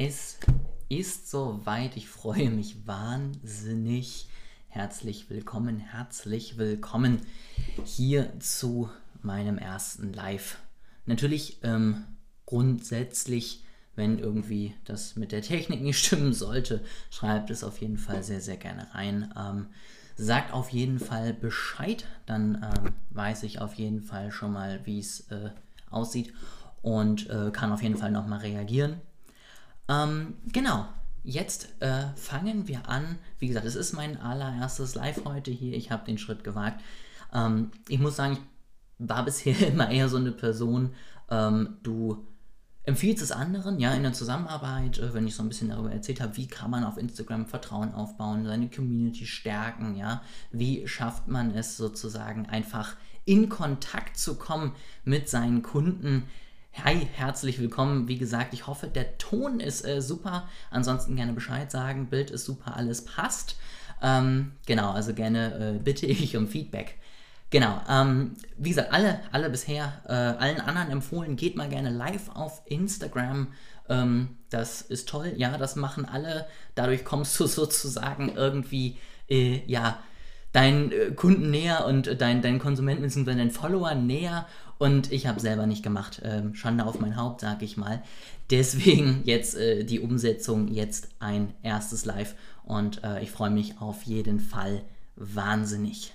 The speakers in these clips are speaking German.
Es ist soweit. Ich freue mich wahnsinnig. Herzlich willkommen, herzlich willkommen hier zu meinem ersten Live. Natürlich ähm, grundsätzlich, wenn irgendwie das mit der Technik nicht stimmen sollte, schreibt es auf jeden Fall sehr, sehr gerne rein. Ähm, sagt auf jeden Fall Bescheid, dann ähm, weiß ich auf jeden Fall schon mal, wie es äh, aussieht und äh, kann auf jeden Fall nochmal reagieren. Ähm, genau, jetzt äh, fangen wir an. Wie gesagt, es ist mein allererstes Live heute hier. Ich habe den Schritt gewagt. Ähm, ich muss sagen, ich war bisher immer eher so eine Person, ähm, du empfiehlst es anderen, ja, in der Zusammenarbeit, äh, wenn ich so ein bisschen darüber erzählt habe, wie kann man auf Instagram Vertrauen aufbauen, seine Community stärken, ja, wie schafft man es sozusagen einfach in Kontakt zu kommen mit seinen Kunden, Hi, herzlich willkommen. Wie gesagt, ich hoffe, der Ton ist äh, super. Ansonsten gerne Bescheid sagen. Bild ist super, alles passt. Ähm, genau, also gerne äh, bitte ich um Feedback. Genau, ähm, wie gesagt, alle, alle bisher, äh, allen anderen empfohlen, geht mal gerne live auf Instagram. Ähm, das ist toll, ja, das machen alle. Dadurch kommst du sozusagen irgendwie, äh, ja, deinen äh, Kunden näher und deinen dein Konsumenten bzw. deinen Followern näher und ich habe selber nicht gemacht. Ähm, Schande auf mein Haupt, sag ich mal. Deswegen jetzt äh, die Umsetzung, jetzt ein erstes Live und äh, ich freue mich auf jeden Fall wahnsinnig.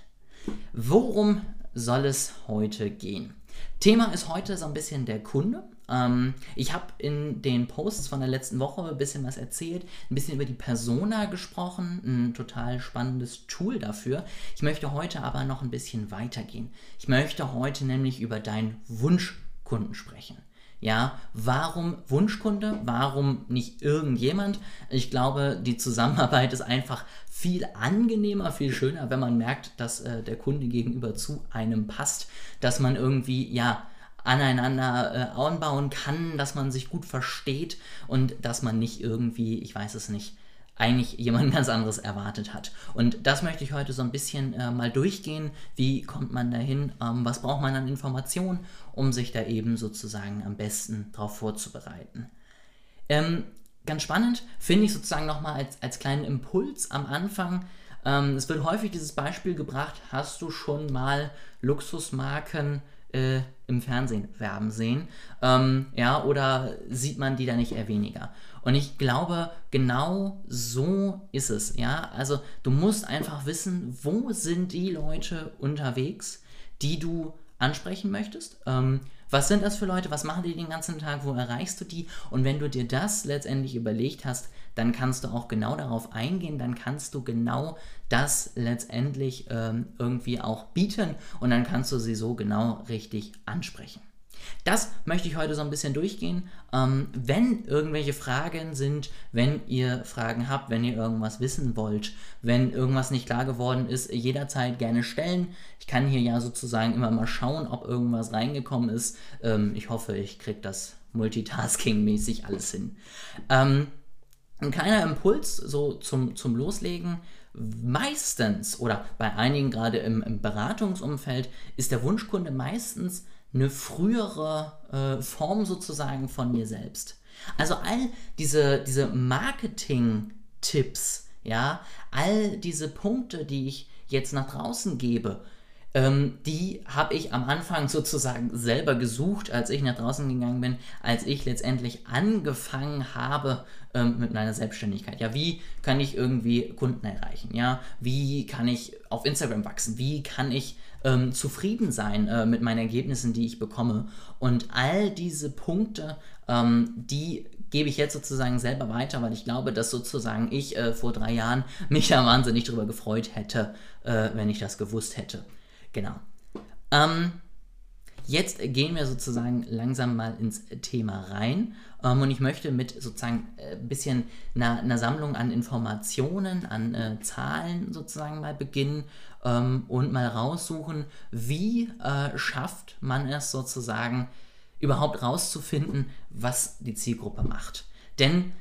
Worum soll es heute gehen? Thema ist heute so ein bisschen der Kunde. Ähm, ich habe in den Posts von der letzten Woche ein bisschen was erzählt, ein bisschen über die Persona gesprochen, ein total spannendes Tool dafür. Ich möchte heute aber noch ein bisschen weitergehen. Ich möchte heute nämlich über deinen Wunschkunden sprechen. Ja, warum Wunschkunde? Warum nicht irgendjemand? Ich glaube, die Zusammenarbeit ist einfach viel angenehmer, viel schöner, wenn man merkt, dass äh, der Kunde gegenüber zu einem passt, dass man irgendwie, ja, aneinander äh, anbauen kann, dass man sich gut versteht und dass man nicht irgendwie, ich weiß es nicht, eigentlich jemand ganz anderes erwartet hat. Und das möchte ich heute so ein bisschen äh, mal durchgehen. Wie kommt man dahin? Ähm, was braucht man an Informationen, um sich da eben sozusagen am besten darauf vorzubereiten? Ähm, ganz spannend finde ich sozusagen nochmal als, als kleinen Impuls am Anfang. Ähm, es wird häufig dieses Beispiel gebracht, hast du schon mal Luxusmarken äh, im Fernsehen werben sehen? Ähm, ja, oder sieht man die da nicht eher weniger? Und ich glaube, genau so ist es. Ja, also du musst einfach wissen, wo sind die Leute unterwegs, die du ansprechen möchtest. Ähm, was sind das für Leute? Was machen die den ganzen Tag? Wo erreichst du die? Und wenn du dir das letztendlich überlegt hast, dann kannst du auch genau darauf eingehen, dann kannst du genau das letztendlich ähm, irgendwie auch bieten und dann kannst du sie so genau richtig ansprechen. Das möchte ich heute so ein bisschen durchgehen. Ähm, wenn irgendwelche Fragen sind, wenn ihr Fragen habt, wenn ihr irgendwas wissen wollt, wenn irgendwas nicht klar geworden ist, jederzeit gerne stellen. Ich kann hier ja sozusagen immer mal schauen, ob irgendwas reingekommen ist. Ähm, ich hoffe, ich kriege das Multitasking-mäßig alles hin. Ähm, ein kleiner Impuls so zum, zum Loslegen. Meistens oder bei einigen gerade im, im Beratungsumfeld ist der Wunschkunde meistens eine frühere äh, Form sozusagen von mir selbst. Also all diese, diese Marketing-Tipps, ja, all diese Punkte, die ich jetzt nach draußen gebe, ähm, die habe ich am Anfang sozusagen selber gesucht, als ich nach draußen gegangen bin, als ich letztendlich angefangen habe ähm, mit meiner Selbstständigkeit. Ja, wie kann ich irgendwie Kunden erreichen? Ja, wie kann ich auf Instagram wachsen? Wie kann ich ähm, zufrieden sein äh, mit meinen Ergebnissen, die ich bekomme? Und all diese Punkte, ähm, die gebe ich jetzt sozusagen selber weiter, weil ich glaube, dass sozusagen ich äh, vor drei Jahren mich da wahnsinnig darüber gefreut hätte, äh, wenn ich das gewusst hätte. Genau. Ähm, jetzt gehen wir sozusagen langsam mal ins Thema rein. Ähm, und ich möchte mit sozusagen ein äh, bisschen einer, einer, Sammlung an Informationen, an äh, Zahlen sozusagen mal beginnen ähm, und mal raussuchen, wie äh, schafft man es sozusagen überhaupt rauszufinden, was die Zielgruppe macht. Denn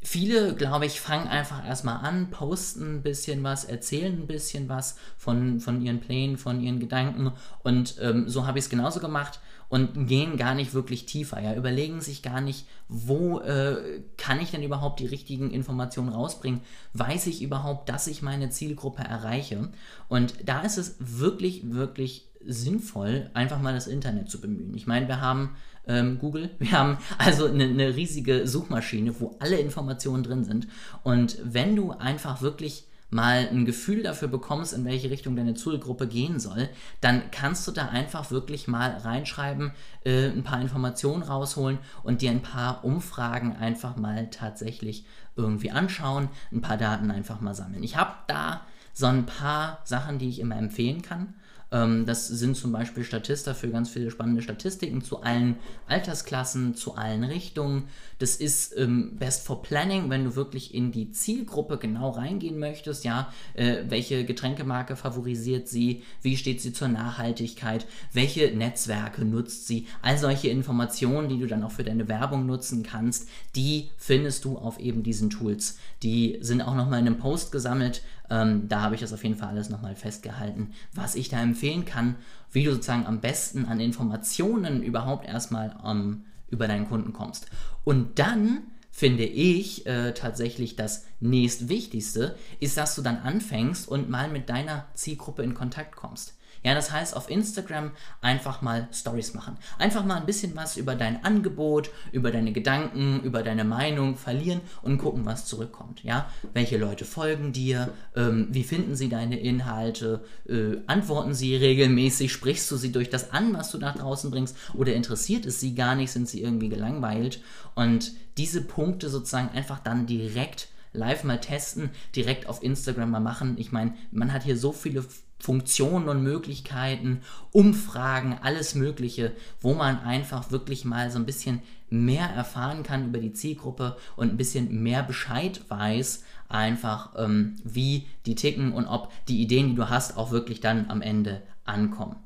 Viele, glaube ich, fangen einfach erstmal an, posten ein bisschen was, erzählen ein bisschen was von, von ihren Plänen, von ihren Gedanken. Und ähm, so habe ich es genauso gemacht. und gehen gar nicht wirklich tiefer, ja, überlegen sich gar nicht, wo äh, kann ich denn überhaupt die richtigen Informationen rausbringen, weiß ich überhaupt, dass ich meine Zielgruppe erreiche und da ist es wirklich, wirklich sinnvoll, einfach mal das Internet zu bemühen. Ich meine, wir haben ähm, Google, wir haben also eine, eine riesige Suchmaschine, wo alle Informationen drin sind und wenn du einfach wirklich mal ein Gefühl dafür bekommst, in welche Richtung deine Zielgruppe gehen soll, dann kannst du da einfach wirklich mal reinschreiben, äh, ein paar Informationen rausholen und dir ein paar Umfragen einfach mal tatsächlich irgendwie anschauen, ein paar Daten einfach mal sammeln. Ich habe da so ein paar Sachen, die ich immer empfehlen kann. Ähm, das sind zum Beispiel Statista für ganz viele spannende Statistiken zu allen Altersklassen, zu allen Richtungen. Das ist ähm, Best for Planning, wenn du wirklich in die Zielgruppe genau reingehen möchtest. Ja, äh, welche Getränkemarke favorisiert sie? Wie steht sie zur Nachhaltigkeit? Welche Netzwerke nutzt sie? All solche Informationen, die du dann auch für deine Werbung nutzen kannst, die findest du auf eben diesen Tools. Die sind auch nochmal in einem Post gesammelt. Ähm, da habe ich das auf jeden Fall alles nochmal festgehalten, was ich da empfehlen kann, wie du sozusagen am besten an Informationen überhaupt erstmal ähm, über deinen Kunden kommst. Und dann finde ich äh, tatsächlich das nächstwichtigste, ist, dass du dann anfängst und mal mit deiner Zielgruppe in Kontakt kommst. Ja, das heißt, auf Instagram einfach mal Stories machen. Einfach mal ein bisschen was über dein Angebot, über deine Gedanken, über deine Meinung verlieren und gucken, was zurückkommt. Ja, welche Leute folgen dir, ähm, wie finden sie deine Inhalte, äh, antworten sie regelmäßig, sprichst du sie durch das an, was du nach draußen bringst, oder interessiert es sie gar nicht, sind sie irgendwie gelangweilt und diese Punkte sozusagen einfach dann direkt live mal testen, direkt auf Instagram mal machen. Ich meine, man hat hier so viele Funktionen und Möglichkeiten, Umfragen, alles Mögliche, wo man einfach wirklich mal so ein bisschen mehr erfahren kann über die Zielgruppe und ein bisschen mehr Bescheid weiß, einfach ähm, wie die ticken und ob die Ideen, die du hast, auch wirklich dann am Ende ankommen.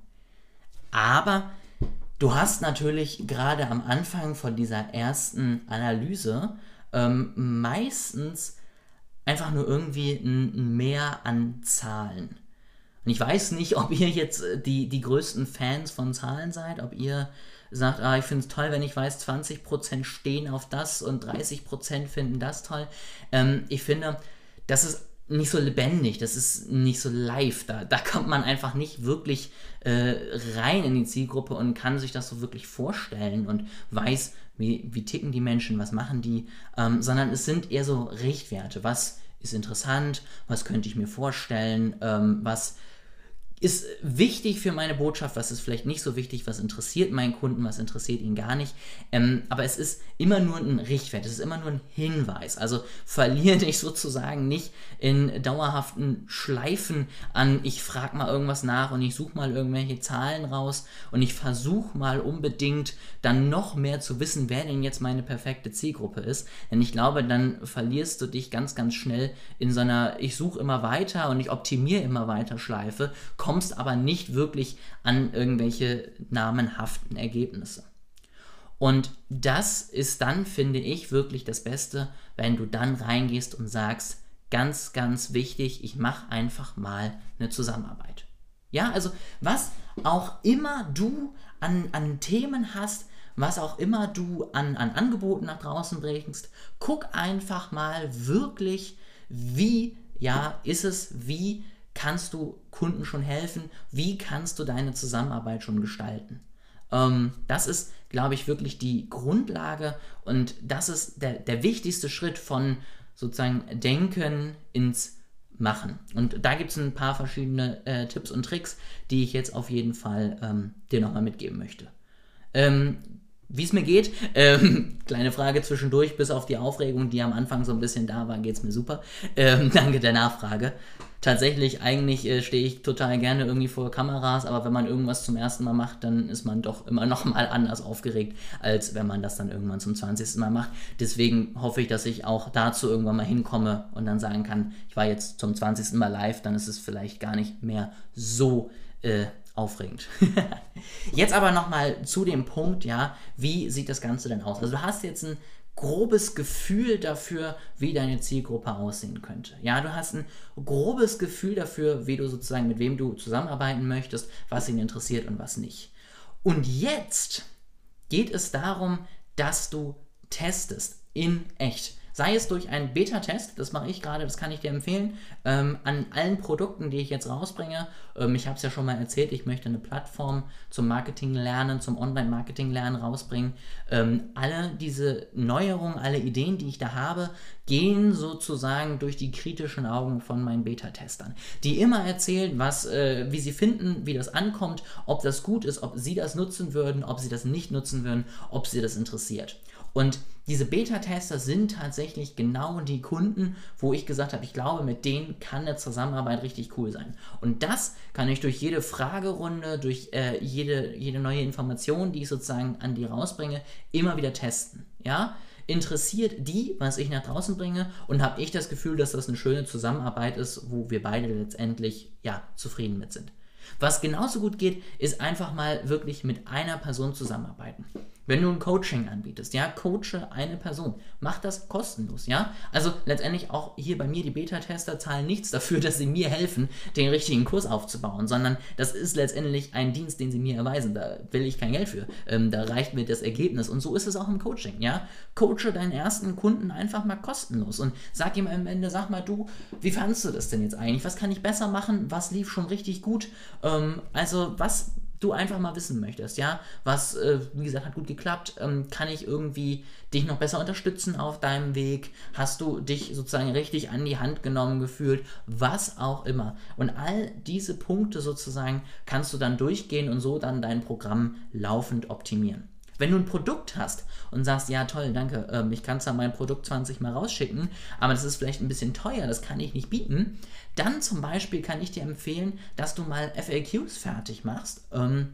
Aber du hast natürlich gerade am Anfang von dieser ersten Analyse ähm, meistens einfach nur irgendwie ein Mehr an Zahlen. Und ich weiß nicht, ob ihr jetzt äh, die, die größten Fans von Zahlen seid, ob ihr sagt, ah, ich finde es toll, wenn ich weiß, 20% stehen auf das und 30% finden das toll. Ähm, ich finde, das ist nicht so lebendig, das ist nicht so live. Da, da kommt man einfach nicht wirklich äh, rein in die Zielgruppe und kann sich das so wirklich vorstellen und weiß, wie, wie ticken die Menschen, was machen die, ähm, sondern es sind eher so Richtwerte. Was ist interessant, was könnte ich mir vorstellen, ähm, was ist wichtig für meine Botschaft, was ist vielleicht nicht so wichtig, was interessiert meinen Kunden, was interessiert ihn gar nicht. Ähm, aber es ist immer nur ein Richtwert, es ist immer nur ein Hinweis. Also verliere dich sozusagen nicht in dauerhaften Schleifen an, ich frage mal irgendwas nach und ich suche mal irgendwelche Zahlen raus und ich versuche mal unbedingt dann noch mehr zu wissen, wer denn jetzt meine perfekte Zielgruppe ist. Denn ich glaube, dann verlierst du dich ganz, ganz schnell in so einer, ich suche immer weiter und ich optimiere immer weiter Schleife, kommst aber nicht wirklich an irgendwelche namenhaften Ergebnisse. Und das ist dann, finde ich, wirklich das Beste, wenn du dann reingehst und sagst, ganz, ganz wichtig, ich mache einfach mal eine Zusammenarbeit. Ja, also was auch immer du an, an Themen hast, was auch immer du an, an Angeboten nach draußen bringst, guck einfach mal wirklich, wie ja, ist es, wie kannst du Kunden schon helfen? Wie kannst du deine Zusammenarbeit schon gestalten? Ähm, das ist, glaube ich, wirklich die Grundlage und das ist der, der wichtigste Schritt von sozusagen Denken ins Machen. Und da gibt es ein paar verschiedene äh, Tipps und Tricks, die ich jetzt auf jeden Fall ähm, dir nochmal mitgeben möchte. Ähm, wie es mir geht. Ähm, kleine Frage zwischendurch, bis auf die Aufregung, die am Anfang so ein bisschen da war, geht es mir super. Ähm, danke der Nachfrage. Tatsächlich, eigentlich äh, stehe ich total gerne irgendwie vor Kameras, aber wenn man irgendwas zum ersten Mal macht, dann ist man doch immer noch mal anders aufgeregt, als wenn man das dann irgendwann zum 20. Mal macht. Deswegen hoffe ich, dass ich auch dazu irgendwann mal hinkomme und dann sagen kann, ich war jetzt zum 20. Mal live, dann ist es vielleicht gar nicht mehr so äh, aufregend. jetzt aber nochmal zu dem Punkt, ja, wie sieht das Ganze denn aus? Also du hast jetzt ein grobes Gefühl dafür, wie deine Zielgruppe aussehen könnte. Ja, du hast ein grobes Gefühl dafür, wie du sozusagen mit wem du zusammenarbeiten möchtest, was ihn interessiert und was nicht. Und jetzt geht es darum, dass du testest in echt. Sei es durch einen Beta-Test, das mache ich gerade, das kann ich dir empfehlen, ähm, an allen Produkten, die ich jetzt rausbringe. Ähm, ich habe es ja schon mal erzählt, ich möchte eine Plattform zum Marketing lernen, zum Online-Marketing lernen rausbringen. Ähm, alle diese Neuerungen, alle Ideen, die ich da habe, gehen sozusagen durch die kritischen Augen von meinen Beta-Testern, die immer erzählen, was, äh, wie sie finden, wie das ankommt, ob das gut ist, ob sie das nutzen würden, ob sie das nicht nutzen würden, ob sie das interessiert. Und diese Beta-Tester sind tatsächlich genau die Kunden, wo ich gesagt habe, ich glaube, mit denen kann eine Zusammenarbeit richtig cool sein. Und das kann ich durch jede Fragerunde, durch äh, jede, jede neue Information, die ich sozusagen an die rausbringe, immer wieder testen. Ja, interessiert die, was ich nach draußen bringe und habe ich das Gefühl, dass das eine schöne Zusammenarbeit ist, wo wir beide letztendlich ja zufrieden mit sind. Was genauso gut geht, ist einfach mal wirklich mit einer Person zusammenarbeiten. Wenn du ein Coaching anbietest, ja, coache eine Person. Mach das kostenlos, ja. Also letztendlich auch hier bei mir, die Beta-Tester zahlen nichts dafür, dass sie mir helfen, den richtigen Kurs aufzubauen, sondern das ist letztendlich ein Dienst, den sie mir erweisen. Da will ich kein Geld für. Ähm, da reicht mir das Ergebnis. Und so ist es auch im Coaching, ja. Coache deinen ersten Kunden einfach mal kostenlos und sag ihm am Ende, sag mal du, wie fandest du das denn jetzt eigentlich? Was kann ich besser machen? Was lief schon richtig gut? Ähm, also was du einfach mal wissen möchtest, ja, was, äh, wie gesagt, hat gut geklappt, ähm, kann ich irgendwie dich noch besser unterstützen auf deinem Weg, hast du dich sozusagen richtig an die Hand genommen gefühlt, was auch immer. Und all diese Punkte sozusagen kannst du dann durchgehen und so dann dein Programm laufend optimieren. Wenn du ein Produkt hast und sagst, ja toll, danke, ähm, ich kann zwar mein Produkt 20 mal rausschicken, aber das ist vielleicht ein bisschen teuer, das kann ich nicht bieten, dann zum Beispiel kann ich dir empfehlen, dass du mal FAQs fertig machst. Ähm,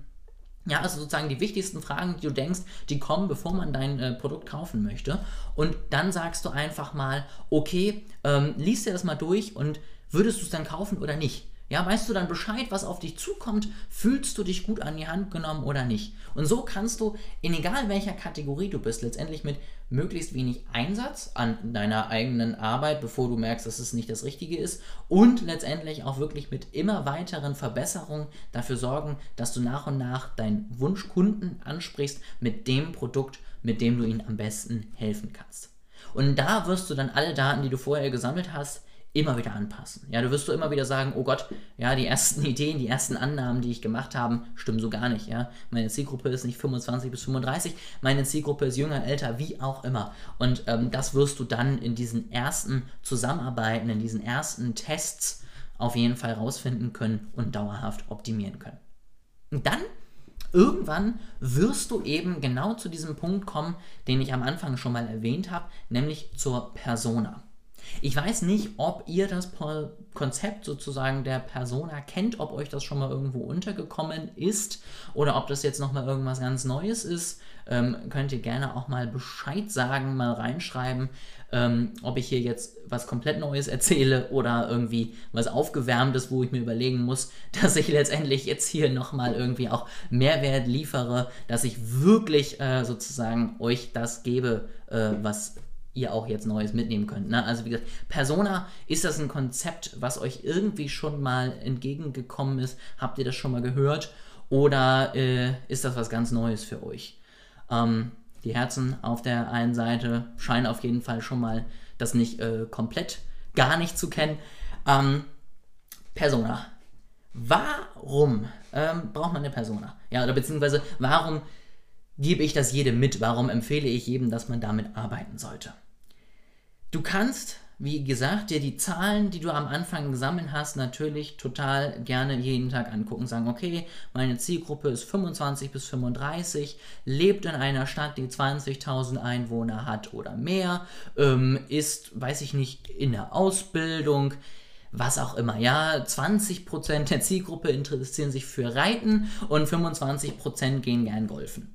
ja, also sozusagen die wichtigsten Fragen, die du denkst, die kommen, bevor man dein äh, Produkt kaufen möchte. Und dann sagst du einfach mal, okay, ähm, liest dir das mal durch und würdest du es dann kaufen oder nicht? Ja, weißt du dann Bescheid, was auf dich zukommt? Fühlst du dich gut an die Hand genommen oder nicht? Und so kannst du, in egal welcher Kategorie du bist, letztendlich mit möglichst wenig Einsatz an deiner eigenen Arbeit, bevor du merkst, dass es nicht das Richtige ist, und letztendlich auch wirklich mit immer weiteren Verbesserungen dafür sorgen, dass du nach und nach deinen Wunschkunden ansprichst mit dem Produkt, mit dem du ihnen am besten helfen kannst. Und da wirst du dann alle Daten, die du vorher gesammelt hast, immer wieder anpassen. Ja, du wirst du immer wieder sagen, oh Gott, ja, die ersten Ideen, die ersten Annahmen, die ich gemacht habe, stimmen so gar nicht. Ja, meine Zielgruppe ist nicht 25 bis 35, meine Zielgruppe ist jünger, älter, wie auch immer. Und ähm, das wirst du dann in diesen ersten Zusammenarbeiten, in diesen ersten Tests auf jeden Fall rausfinden können und dauerhaft optimieren können. Und dann Irgendwann wirst du eben genau zu diesem Punkt kommen, den ich am Anfang schon mal erwähnt habe, nämlich zur Persona. Ich weiß nicht, ob ihr das Konzept sozusagen der Persona kennt, ob euch das schon mal irgendwo untergekommen ist oder ob das jetzt nochmal irgendwas ganz Neues ist. Ähm, könnt ihr gerne auch mal Bescheid sagen, mal reinschreiben, ähm, ob ich hier jetzt was komplett Neues erzähle oder irgendwie was Aufgewärmtes, wo ich mir überlegen muss, dass ich letztendlich jetzt hier nochmal irgendwie auch Mehrwert liefere, dass ich wirklich äh, sozusagen euch das gebe, äh, was ihr auch jetzt Neues mitnehmen könnt. Ne? Also wie gesagt, Persona, ist das ein Konzept, was euch irgendwie schon mal entgegengekommen ist? Habt ihr das schon mal gehört? Oder äh, ist das was ganz Neues für euch? Ähm, die Herzen auf der einen Seite scheinen auf jeden Fall schon mal das nicht äh, komplett gar nicht zu kennen. Ähm, Persona. Warum ähm, braucht man eine Persona? Ja, oder beziehungsweise warum gebe ich das jedem mit? Warum empfehle ich jedem, dass man damit arbeiten sollte? Du kannst, wie gesagt, dir die Zahlen, die du am Anfang gesammelt hast, natürlich total gerne jeden Tag angucken. Sagen, okay, meine Zielgruppe ist 25 bis 35, lebt in einer Stadt, die 20.000 Einwohner hat oder mehr, ähm, ist, weiß ich nicht, in der Ausbildung, was auch immer. Ja, 20% der Zielgruppe interessieren sich für Reiten und 25% gehen gern golfen.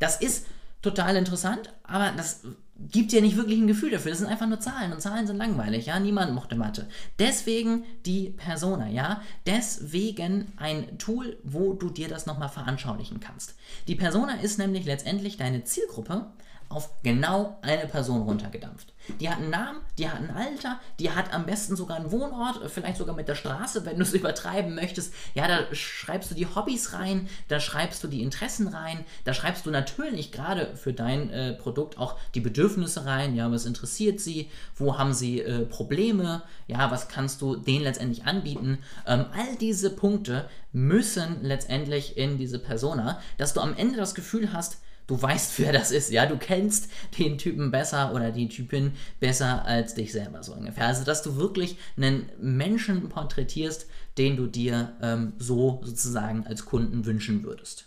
Das ist total interessant, aber das gibt dir nicht wirklich ein Gefühl dafür. Das sind einfach nur Zahlen und Zahlen sind langweilig, ja. Niemand mochte Mathe. Deswegen die Persona, ja. Deswegen ein Tool, wo du dir das nochmal veranschaulichen kannst. Die Persona ist nämlich letztendlich deine Zielgruppe auf genau eine Person runtergedampft. Die hat einen Namen, die hat ein Alter, die hat am besten sogar einen Wohnort, vielleicht sogar mit der Straße, wenn du es übertreiben möchtest. Ja, da schreibst du die Hobbys rein, da schreibst du die Interessen rein, da schreibst du natürlich gerade für dein äh, Produkt auch die Bedürfnisse rein. Ja, was interessiert sie? Wo haben sie äh, Probleme? Ja, was kannst du denen letztendlich anbieten? Ähm, all diese Punkte müssen letztendlich in diese Persona, dass du am Ende das Gefühl hast, du weißt, wer das ist, ja, du kennst den Typen besser oder die Typin besser als dich selber so ungefähr. Also, dass du wirklich einen Menschen porträtierst, den du dir ähm, so sozusagen als Kunden wünschen würdest.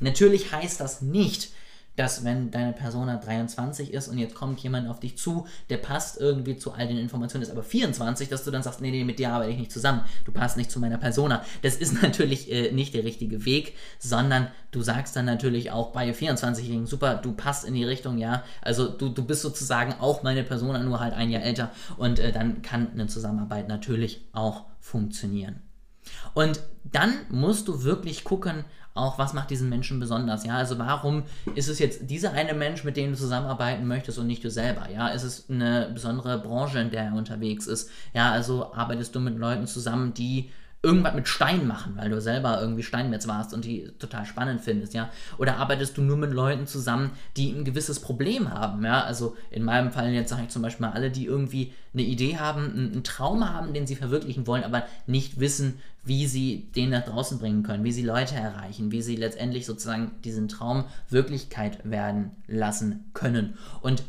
Natürlich heißt das nicht, dass wenn deine Persona 23 ist und jetzt kommt jemand auf dich zu, der passt irgendwie zu all den Informationen, ist aber 24, dass du dann sagst, nee, nee, mit dir arbeite ich nicht zusammen, du passt nicht zu meiner Persona. Das ist natürlich äh, nicht der richtige Weg, sondern du sagst dann natürlich auch bei 24-Jährigen, super, du passt in die Richtung, ja, also du, du bist sozusagen auch meine Persona, nur halt ein Jahr älter und äh, dann kann eine Zusammenarbeit natürlich auch funktionieren. Und dann musst du wirklich gucken, auch was macht diesen Menschen besonders, ja, also warum ist es jetzt dieser eine Mensch, mit dem du zusammenarbeiten möchtest und nicht du selber, ja, ist es eine besondere Branche, in der er unterwegs ist, ja, also arbeitest du mit Leuten zusammen, die irgendwas mit Stein machen, weil du selber irgendwie Steinmetz warst und die total spannend findest, ja? Oder arbeitest du nur mit Leuten zusammen, die ein gewisses Problem haben, ja? Also in meinem Fall jetzt sage ich zum Beispiel mal alle, die irgendwie eine Idee haben, einen Traum haben, den sie verwirklichen wollen, aber nicht wissen, wie sie den nach draußen bringen können, wie sie Leute erreichen, wie sie letztendlich sozusagen diesen Traum Wirklichkeit werden lassen können. Und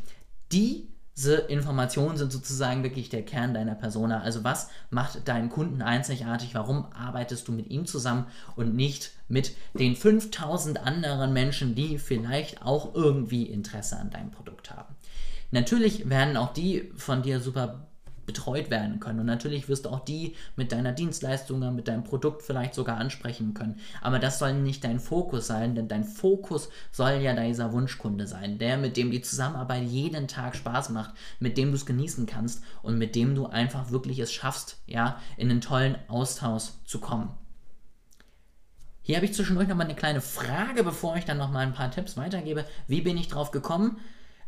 die Informationen sind sozusagen wirklich der Kern deiner Persona. Also was macht deinen Kunden einzigartig? Warum arbeitest du mit ihm zusammen und nicht mit den 5000 anderen Menschen, die vielleicht auch irgendwie Interesse an deinem Produkt haben? Natürlich werden auch die von dir super betreut werden können. Und natürlich wirst du auch die mit deiner Dienstleistung, mit deinem Produkt vielleicht sogar ansprechen können. Aber das soll nicht dein Fokus sein, denn dein Fokus soll ja dieser Wunschkunde sein, der, mit dem die Zusammenarbeit jeden Tag Spaß macht, mit dem du es genießen kannst und mit dem du einfach wirklich es schaffst, ja, in einen tollen Austausch zu kommen. Hier habe ich zwischendurch nochmal eine kleine Frage, bevor ich dann nochmal ein paar Tipps weitergebe. Wie bin ich drauf gekommen?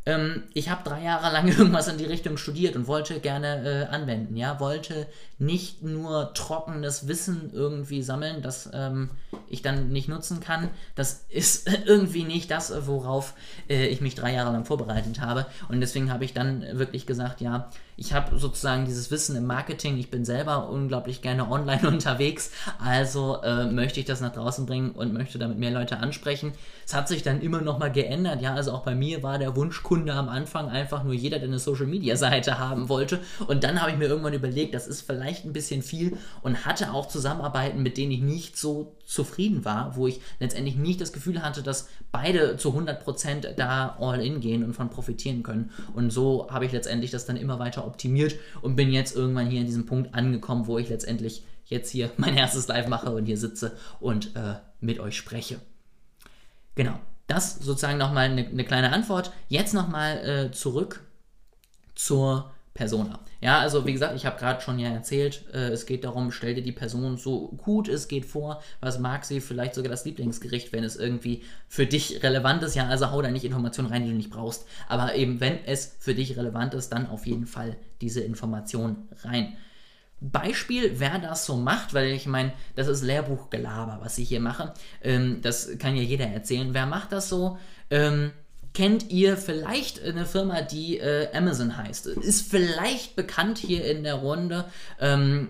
Ähm, ich habe drei Jahre lang irgendwas in die Richtung studiert und wollte gerne äh, anwenden, ja, wollte nicht nur trockenes Wissen irgendwie sammeln, das ähm, ich dann nicht nutzen kann. Das ist irgendwie nicht das, worauf äh, ich mich drei Jahre lang vorbereitet habe. Und deswegen habe ich dann wirklich gesagt, ja, ich habe sozusagen dieses Wissen im Marketing. Ich bin selber unglaublich gerne online unterwegs. Also äh, möchte ich das nach draußen bringen und möchte damit mehr Leute ansprechen. Es hat sich dann immer noch mal geändert. Ja, also auch bei mir war der Wunschkunde am Anfang einfach nur jeder, der eine Social Media Seite haben wollte. Und dann habe ich mir irgendwann überlegt, das ist vielleicht ein bisschen viel und hatte auch Zusammenarbeiten, mit denen ich nicht so zufrieden war, wo ich letztendlich nicht das Gefühl hatte, dass beide zu 100% da all in gehen und von profitieren können. Und so habe ich letztendlich das dann immer weiter optimiert und bin jetzt irgendwann hier in diesem Punkt angekommen, wo ich letztendlich jetzt hier mein erstes Live mache und hier sitze und äh, mit euch spreche. Genau, das sozusagen nochmal eine, eine kleine Antwort. Jetzt nochmal äh, zurück zur Persona. Ja, also wie gesagt, ich habe gerade schon ja erzählt, äh, es geht darum, stell dir die Person so gut es geht vor, was mag sie, vielleicht sogar das Lieblingsgericht, wenn es irgendwie für dich relevant ist. Ja, also hau da nicht Informationen rein, die du nicht brauchst. Aber eben, wenn es für dich relevant ist, dann auf jeden Fall diese Information rein. Beispiel, wer das so macht, weil ich meine, das ist Lehrbuchgelaber, was ich hier mache. Ähm, das kann ja jeder erzählen. Wer macht das so? Ähm, kennt ihr vielleicht eine Firma, die äh, Amazon heißt. Ist vielleicht bekannt hier in der Runde. Ähm,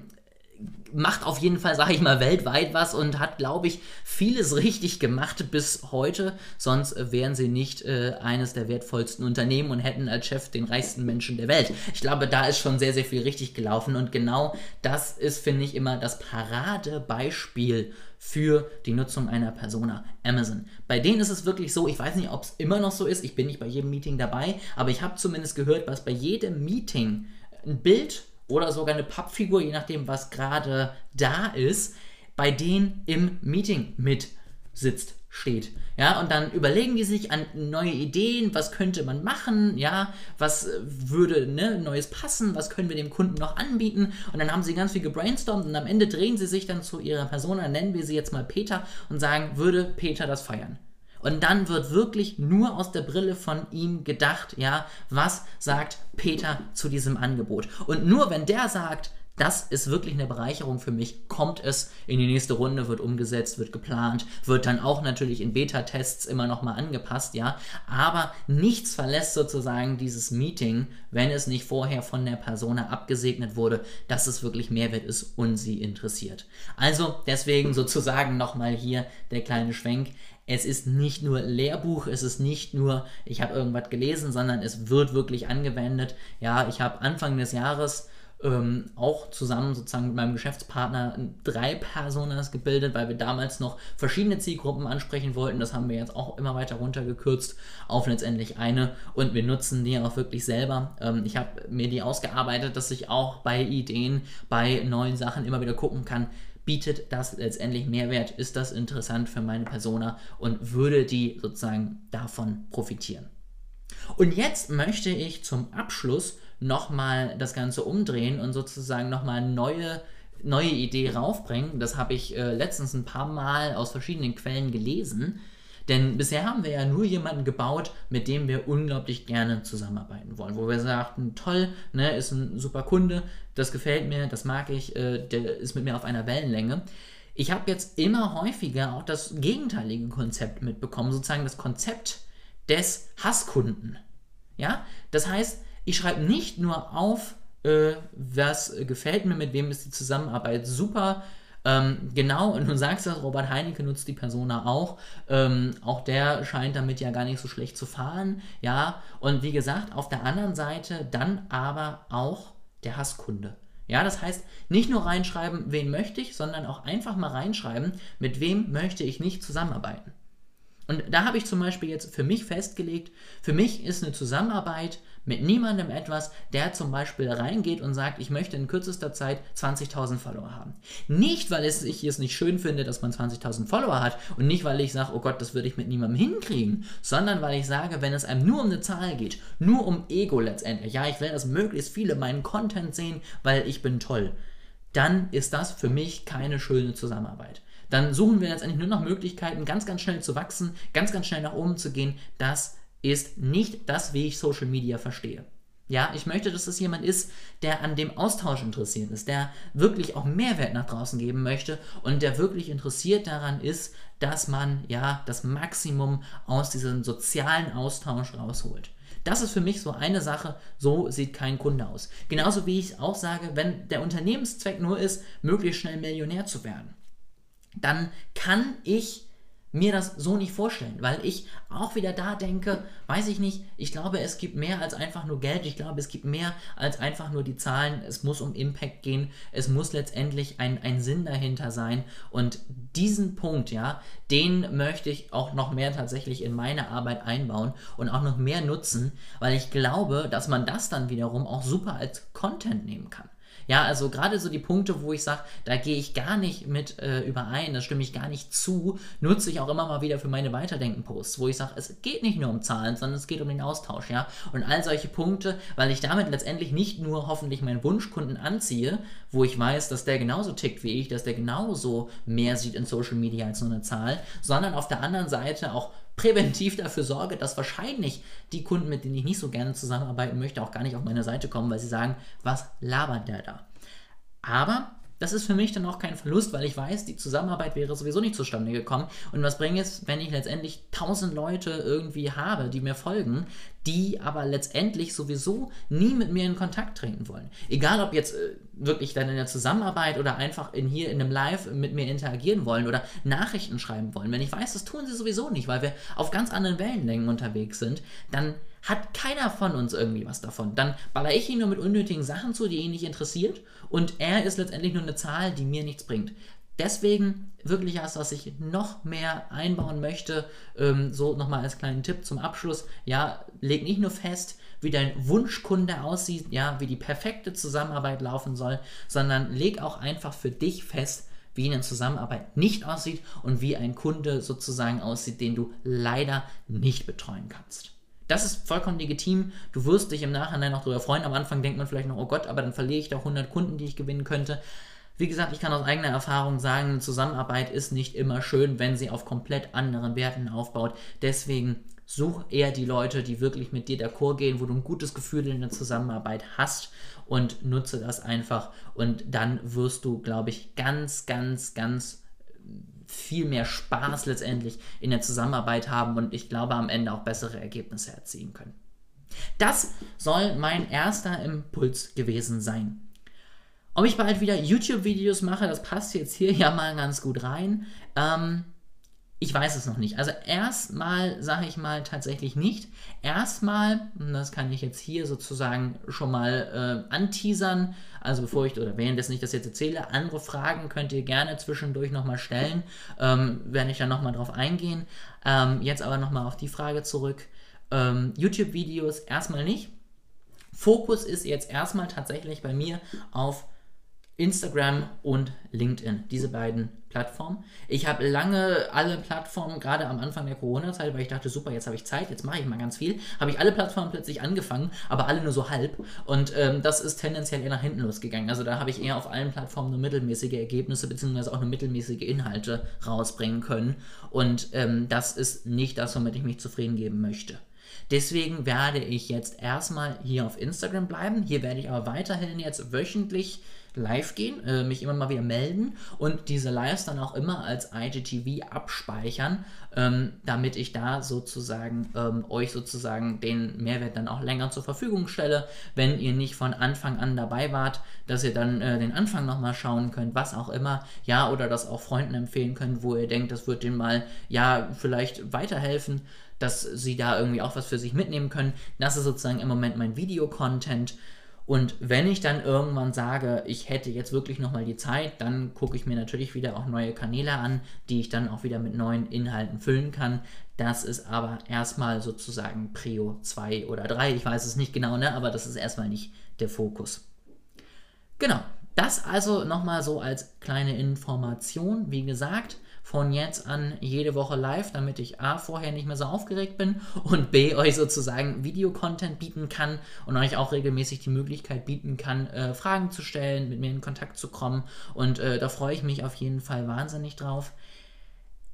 macht auf jeden Fall, sage ich mal, weltweit was und hat, glaube ich, vieles richtig gemacht bis heute. Sonst äh, wären sie nicht äh, eines der wertvollsten Unternehmen und hätten als Chef den reichsten Menschen der Welt. Ich glaube, da ist schon sehr, sehr viel richtig gelaufen und genau das ist, finde ich, immer das Paradebeispiel für die Nutzung einer Persona Amazon. Bei denen ist es wirklich so, ich weiß nicht, ob es immer noch so ist, ich bin nicht bei jedem Meeting dabei, aber ich habe zumindest gehört, was bei jedem Meeting ein Bild oder sogar eine Pappfigur, je nachdem, was gerade da ist, bei denen im Meeting mit sitzt, steht. Ja, und dann überlegen die sich an neue Ideen, was könnte man machen, ja, was würde ne, Neues passen, was können wir dem Kunden noch anbieten. Und dann haben sie ganz viel gebrainstormt und am Ende drehen sie sich dann zu ihrer Persona, nennen wir sie jetzt mal Peter und sagen, würde Peter das feiern? Und dann wird wirklich nur aus der Brille von ihm gedacht, ja, was sagt Peter zu diesem Angebot? Und nur wenn der sagt, das ist wirklich eine Bereicherung für mich. Kommt es in die nächste Runde, wird umgesetzt, wird geplant, wird dann auch natürlich in Beta-Tests immer nochmal angepasst, ja. Aber nichts verlässt sozusagen dieses Meeting, wenn es nicht vorher von der Persona abgesegnet wurde, dass es wirklich Mehrwert ist und sie interessiert. Also deswegen sozusagen nochmal hier der kleine Schwenk. Es ist nicht nur Lehrbuch, es ist nicht nur, ich habe irgendwas gelesen, sondern es wird wirklich angewendet. Ja, ich habe Anfang des Jahres ähm, auch zusammen sozusagen mit meinem Geschäftspartner drei Personas gebildet, weil wir damals noch verschiedene Zielgruppen ansprechen wollten. Das haben wir jetzt auch immer weiter runtergekürzt auf letztendlich eine und wir nutzen die auch wirklich selber. Ähm, ich habe mir die ausgearbeitet, dass ich auch bei Ideen, bei neuen Sachen immer wieder gucken kann, bietet das letztendlich Mehrwert, ist das interessant für meine Persona und würde die sozusagen davon profitieren. Und jetzt möchte ich zum Abschluss nochmal das Ganze umdrehen und sozusagen nochmal neue neue Idee raufbringen. Das habe ich äh, letztens ein paar Mal aus verschiedenen Quellen gelesen. Denn bisher haben wir ja nur jemanden gebaut, mit dem wir unglaublich gerne zusammenarbeiten wollen. Wo wir sagten, toll, ne, ist ein super Kunde, das gefällt mir, das mag ich, äh, der ist mit mir auf einer Wellenlänge. Ich habe jetzt immer häufiger auch das gegenteilige Konzept mitbekommen, sozusagen das Konzept des Hasskunden. Ja, das heißt, ich schreibe nicht nur auf, äh, was gefällt mir, mit wem ist die Zusammenarbeit super. Ähm, genau, und du sagst das, Robert Heinecke nutzt die Persona auch. Ähm, auch der scheint damit ja gar nicht so schlecht zu fahren. Ja, und wie gesagt, auf der anderen Seite dann aber auch der Hasskunde. Ja, das heißt, nicht nur reinschreiben, wen möchte ich, sondern auch einfach mal reinschreiben, mit wem möchte ich nicht zusammenarbeiten. Und da habe ich zum Beispiel jetzt für mich festgelegt, für mich ist eine Zusammenarbeit mit niemandem etwas, der zum Beispiel reingeht und sagt, ich möchte in kürzester Zeit 20.000 Follower haben. Nicht, weil ich es nicht schön finde, dass man 20.000 Follower hat und nicht, weil ich sage, oh Gott, das würde ich mit niemandem hinkriegen, sondern weil ich sage, wenn es einem nur um eine Zahl geht, nur um Ego letztendlich, ja, ich will, dass möglichst viele meinen Content sehen, weil ich bin toll, dann ist das für mich keine schöne Zusammenarbeit dann suchen wir letztendlich nur noch Möglichkeiten, ganz, ganz schnell zu wachsen, ganz, ganz schnell nach oben zu gehen. Das ist nicht das, wie ich Social Media verstehe. Ja, ich möchte, dass es jemand ist, der an dem Austausch interessiert ist, der wirklich auch Mehrwert nach draußen geben möchte und der wirklich interessiert daran ist, dass man ja das Maximum aus diesem sozialen Austausch rausholt. Das ist für mich so eine Sache, so sieht kein Kunde aus. Genauso wie ich auch sage, wenn der Unternehmenszweck nur ist, möglichst schnell Millionär zu werden, dann kann ich mir das so nicht vorstellen, weil ich auch wieder da denke, weiß ich nicht, ich glaube, es gibt mehr als einfach nur Geld, ich glaube, es gibt mehr als einfach nur die Zahlen, es muss um Impact gehen, es muss letztendlich ein, ein Sinn dahinter sein und diesen Punkt, ja, den möchte ich auch noch mehr tatsächlich in meine Arbeit einbauen und auch noch mehr nutzen, weil ich glaube, dass man das dann wiederum auch super als Content nehmen kann. Ja, also gerade so die Punkte, wo ich sage, da gehe ich gar nicht mit äh, überein, da stimme ich gar nicht zu, nutze ich auch immer mal wieder für meine Weiterdenken-Posts, wo ich sage, es geht nicht nur um Zahlen, sondern es geht um den Austausch, ja. Und all solche Punkte, weil ich damit letztendlich nicht nur hoffentlich meinen Wunschkunden anziehe, wo ich weiß, dass der genauso tickt wie ich, dass der genauso mehr sieht in Social Media als nur eine Zahl, sondern auf der anderen Seite auch präventiv dafür sorge, dass wahrscheinlich die Kunden, mit denen ich nicht so gerne zusammenarbeiten möchte, auch gar nicht auf meine Seite kommen, weil sie sagen, was labert der da? Aber das ist für mich dann auch kein Verlust, weil ich weiß, die Zusammenarbeit wäre sowieso nicht zustande gekommen. Und was bringt es, wenn ich letztendlich tausend Leute irgendwie habe, die mir folgen, die aber letztendlich sowieso nie mit mir in Kontakt treten wollen. Egal ob jetzt äh, wirklich dann in der Zusammenarbeit oder einfach in hier in einem Live mit mir interagieren wollen oder Nachrichten schreiben wollen. Wenn ich weiß, das tun sie sowieso nicht, weil wir auf ganz anderen Wellenlängen unterwegs sind, dann hat keiner von uns irgendwie was davon. Dann baller ich ihn nur mit unnötigen Sachen zu, die ihn nicht interessiert und er ist letztendlich nur eine Zahl, die mir nichts bringt. Deswegen wirklich das, was ich noch mehr einbauen möchte, ähm, so nochmal als kleinen Tipp zum Abschluss, ja, leg nicht nur fest, wie dein Wunschkunde aussieht, ja, wie die perfekte Zusammenarbeit laufen soll, sondern leg auch einfach für dich fest, wie eine Zusammenarbeit nicht aussieht und wie ein Kunde sozusagen aussieht, den du leider nicht betreuen kannst. Das ist vollkommen legitim. Du wirst dich im Nachhinein auch darüber freuen. Am Anfang denkt man vielleicht noch, oh Gott, aber dann verliere ich da 100 Kunden, die ich gewinnen könnte. Wie gesagt, ich kann aus eigener Erfahrung sagen, Zusammenarbeit ist nicht immer schön, wenn sie auf komplett anderen Werten aufbaut. Deswegen such eher die Leute, die wirklich mit dir d'accord gehen, wo du ein gutes Gefühl in der Zusammenarbeit hast und nutze das einfach. Und dann wirst du, glaube ich, ganz, ganz, ganz viel mehr Spaß letztendlich in der Zusammenarbeit haben und ich glaube am Ende auch bessere Ergebnisse erzielen können. Das soll mein erster Impuls gewesen sein. Ob ich bald wieder YouTube-Videos mache, das passt jetzt hier ja mal ganz gut rein. Ähm, ich weiß es noch nicht. Also erstmal sage ich mal tatsächlich nicht. Erstmal, das kann ich jetzt hier sozusagen schon mal äh, anteasern, also bevor ich, oder währenddessen ich das jetzt erzähle, andere Fragen könnt ihr gerne zwischendurch nochmal stellen, ähm, werde ich dann nochmal drauf eingehen. Ähm, jetzt aber nochmal auf die Frage zurück. Ähm, YouTube-Videos erstmal nicht. Fokus ist jetzt erstmal tatsächlich bei mir auf Instagram und LinkedIn, diese beiden Plattformen. Ich habe lange alle Plattformen, gerade am Anfang der Corona-Zeit, weil ich dachte, super, jetzt habe ich Zeit, jetzt mache ich mal ganz viel, habe ich alle Plattformen plötzlich angefangen, aber alle nur so halb. Und ähm, das ist tendenziell eher nach hinten losgegangen. Also da habe ich eher auf allen Plattformen nur mittelmäßige Ergebnisse beziehungsweise auch nur mittelmäßige Inhalte rausbringen können. Und ähm, das ist nicht das, womit ich mich zufrieden geben möchte. Deswegen werde ich jetzt erstmal hier auf Instagram bleiben. Hier werde ich aber weiterhin jetzt wöchentlich live gehen, äh, mich immer mal wieder melden und diese Lives dann auch immer als IGTV abspeichern, ähm, damit ich da sozusagen ähm, euch sozusagen den Mehrwert dann auch länger zur Verfügung stelle, wenn ihr nicht von Anfang an dabei wart, dass ihr dann äh, den Anfang nochmal schauen könnt, was auch immer, ja, oder das auch Freunden empfehlen könnt, wo ihr denkt, das wird denen mal, ja, vielleicht weiterhelfen dass sie da irgendwie auch was für sich mitnehmen können. Das ist sozusagen im Moment mein Videocontent. Und wenn ich dann irgendwann sage, ich hätte jetzt wirklich nochmal die Zeit, dann gucke ich mir natürlich wieder auch neue Kanäle an, die ich dann auch wieder mit neuen Inhalten füllen kann. Das ist aber erstmal sozusagen Prio 2 oder 3. Ich weiß es nicht genau, ne? aber das ist erstmal nicht der Fokus. Genau, das also nochmal so als kleine Information. Wie gesagt, von jetzt an jede Woche live, damit ich A, vorher nicht mehr so aufgeregt bin und B, euch sozusagen Videocontent bieten kann und euch auch regelmäßig die Möglichkeit bieten kann, äh, Fragen zu stellen, mit mir in Kontakt zu kommen. Und äh, da freue ich mich auf jeden Fall wahnsinnig drauf.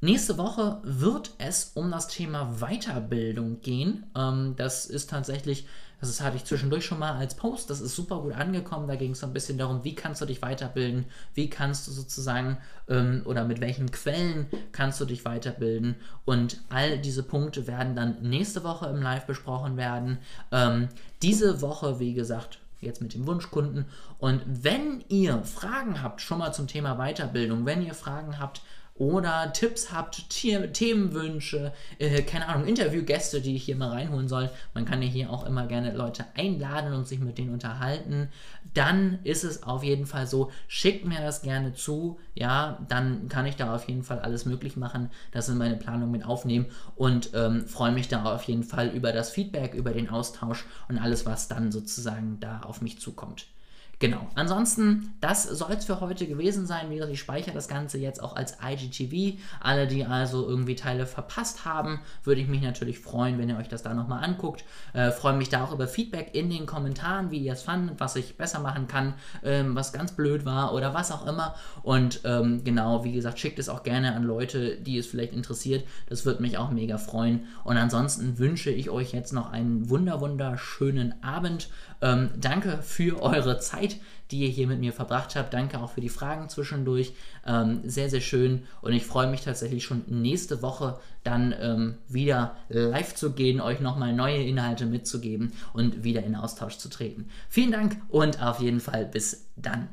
Nächste Woche wird es um das Thema Weiterbildung gehen. Ähm, das ist tatsächlich das hatte ich zwischendurch schon mal als Post. Das ist super gut angekommen. Da ging es so ein bisschen darum, wie kannst du dich weiterbilden, wie kannst du sozusagen ähm, oder mit welchen Quellen kannst du dich weiterbilden. Und all diese Punkte werden dann nächste Woche im Live besprochen werden. Ähm, diese Woche, wie gesagt, jetzt mit dem Wunschkunden. Und wenn ihr Fragen habt, schon mal zum Thema Weiterbildung, wenn ihr Fragen habt, oder Tipps habt, Themenwünsche, äh, keine Ahnung, Interviewgäste, die ich hier mal reinholen soll, man kann ja hier auch immer gerne Leute einladen und sich mit denen unterhalten, dann ist es auf jeden Fall so, schickt mir das gerne zu, ja, dann kann ich da auf jeden Fall alles möglich machen, das in meine Planung mit aufnehmen und ähm, freue mich da auf jeden Fall über das Feedback, über den Austausch und alles, was dann sozusagen da auf mich zukommt. Genau. Ansonsten, das soll es für heute gewesen sein. Wie gesagt, ich speichere das Ganze jetzt auch als IGTV. Alle, die also irgendwie Teile verpasst haben, würde ich mich natürlich freuen, wenn ihr euch das da nochmal anguckt. Äh, freue mich da auch über Feedback in den Kommentaren, wie ihr es fandet, was ich besser machen kann, ähm, was ganz blöd war oder was auch immer. Und ähm, genau, wie gesagt, schickt es auch gerne an Leute, die es vielleicht interessiert. Das würde mich auch mega freuen. Und ansonsten wünsche ich euch jetzt noch einen wunder wunderschönen Abend. Ähm, danke für eure Zeit, die ihr hier mit mir verbracht habt. Danke auch für die Fragen zwischendurch. Ähm, sehr, sehr schön. Und ich freue mich tatsächlich schon nächste Woche dann ähm, wieder live zu gehen, euch nochmal neue Inhalte mitzugeben und wieder in Austausch zu treten. Vielen Dank und auf jeden Fall bis dann.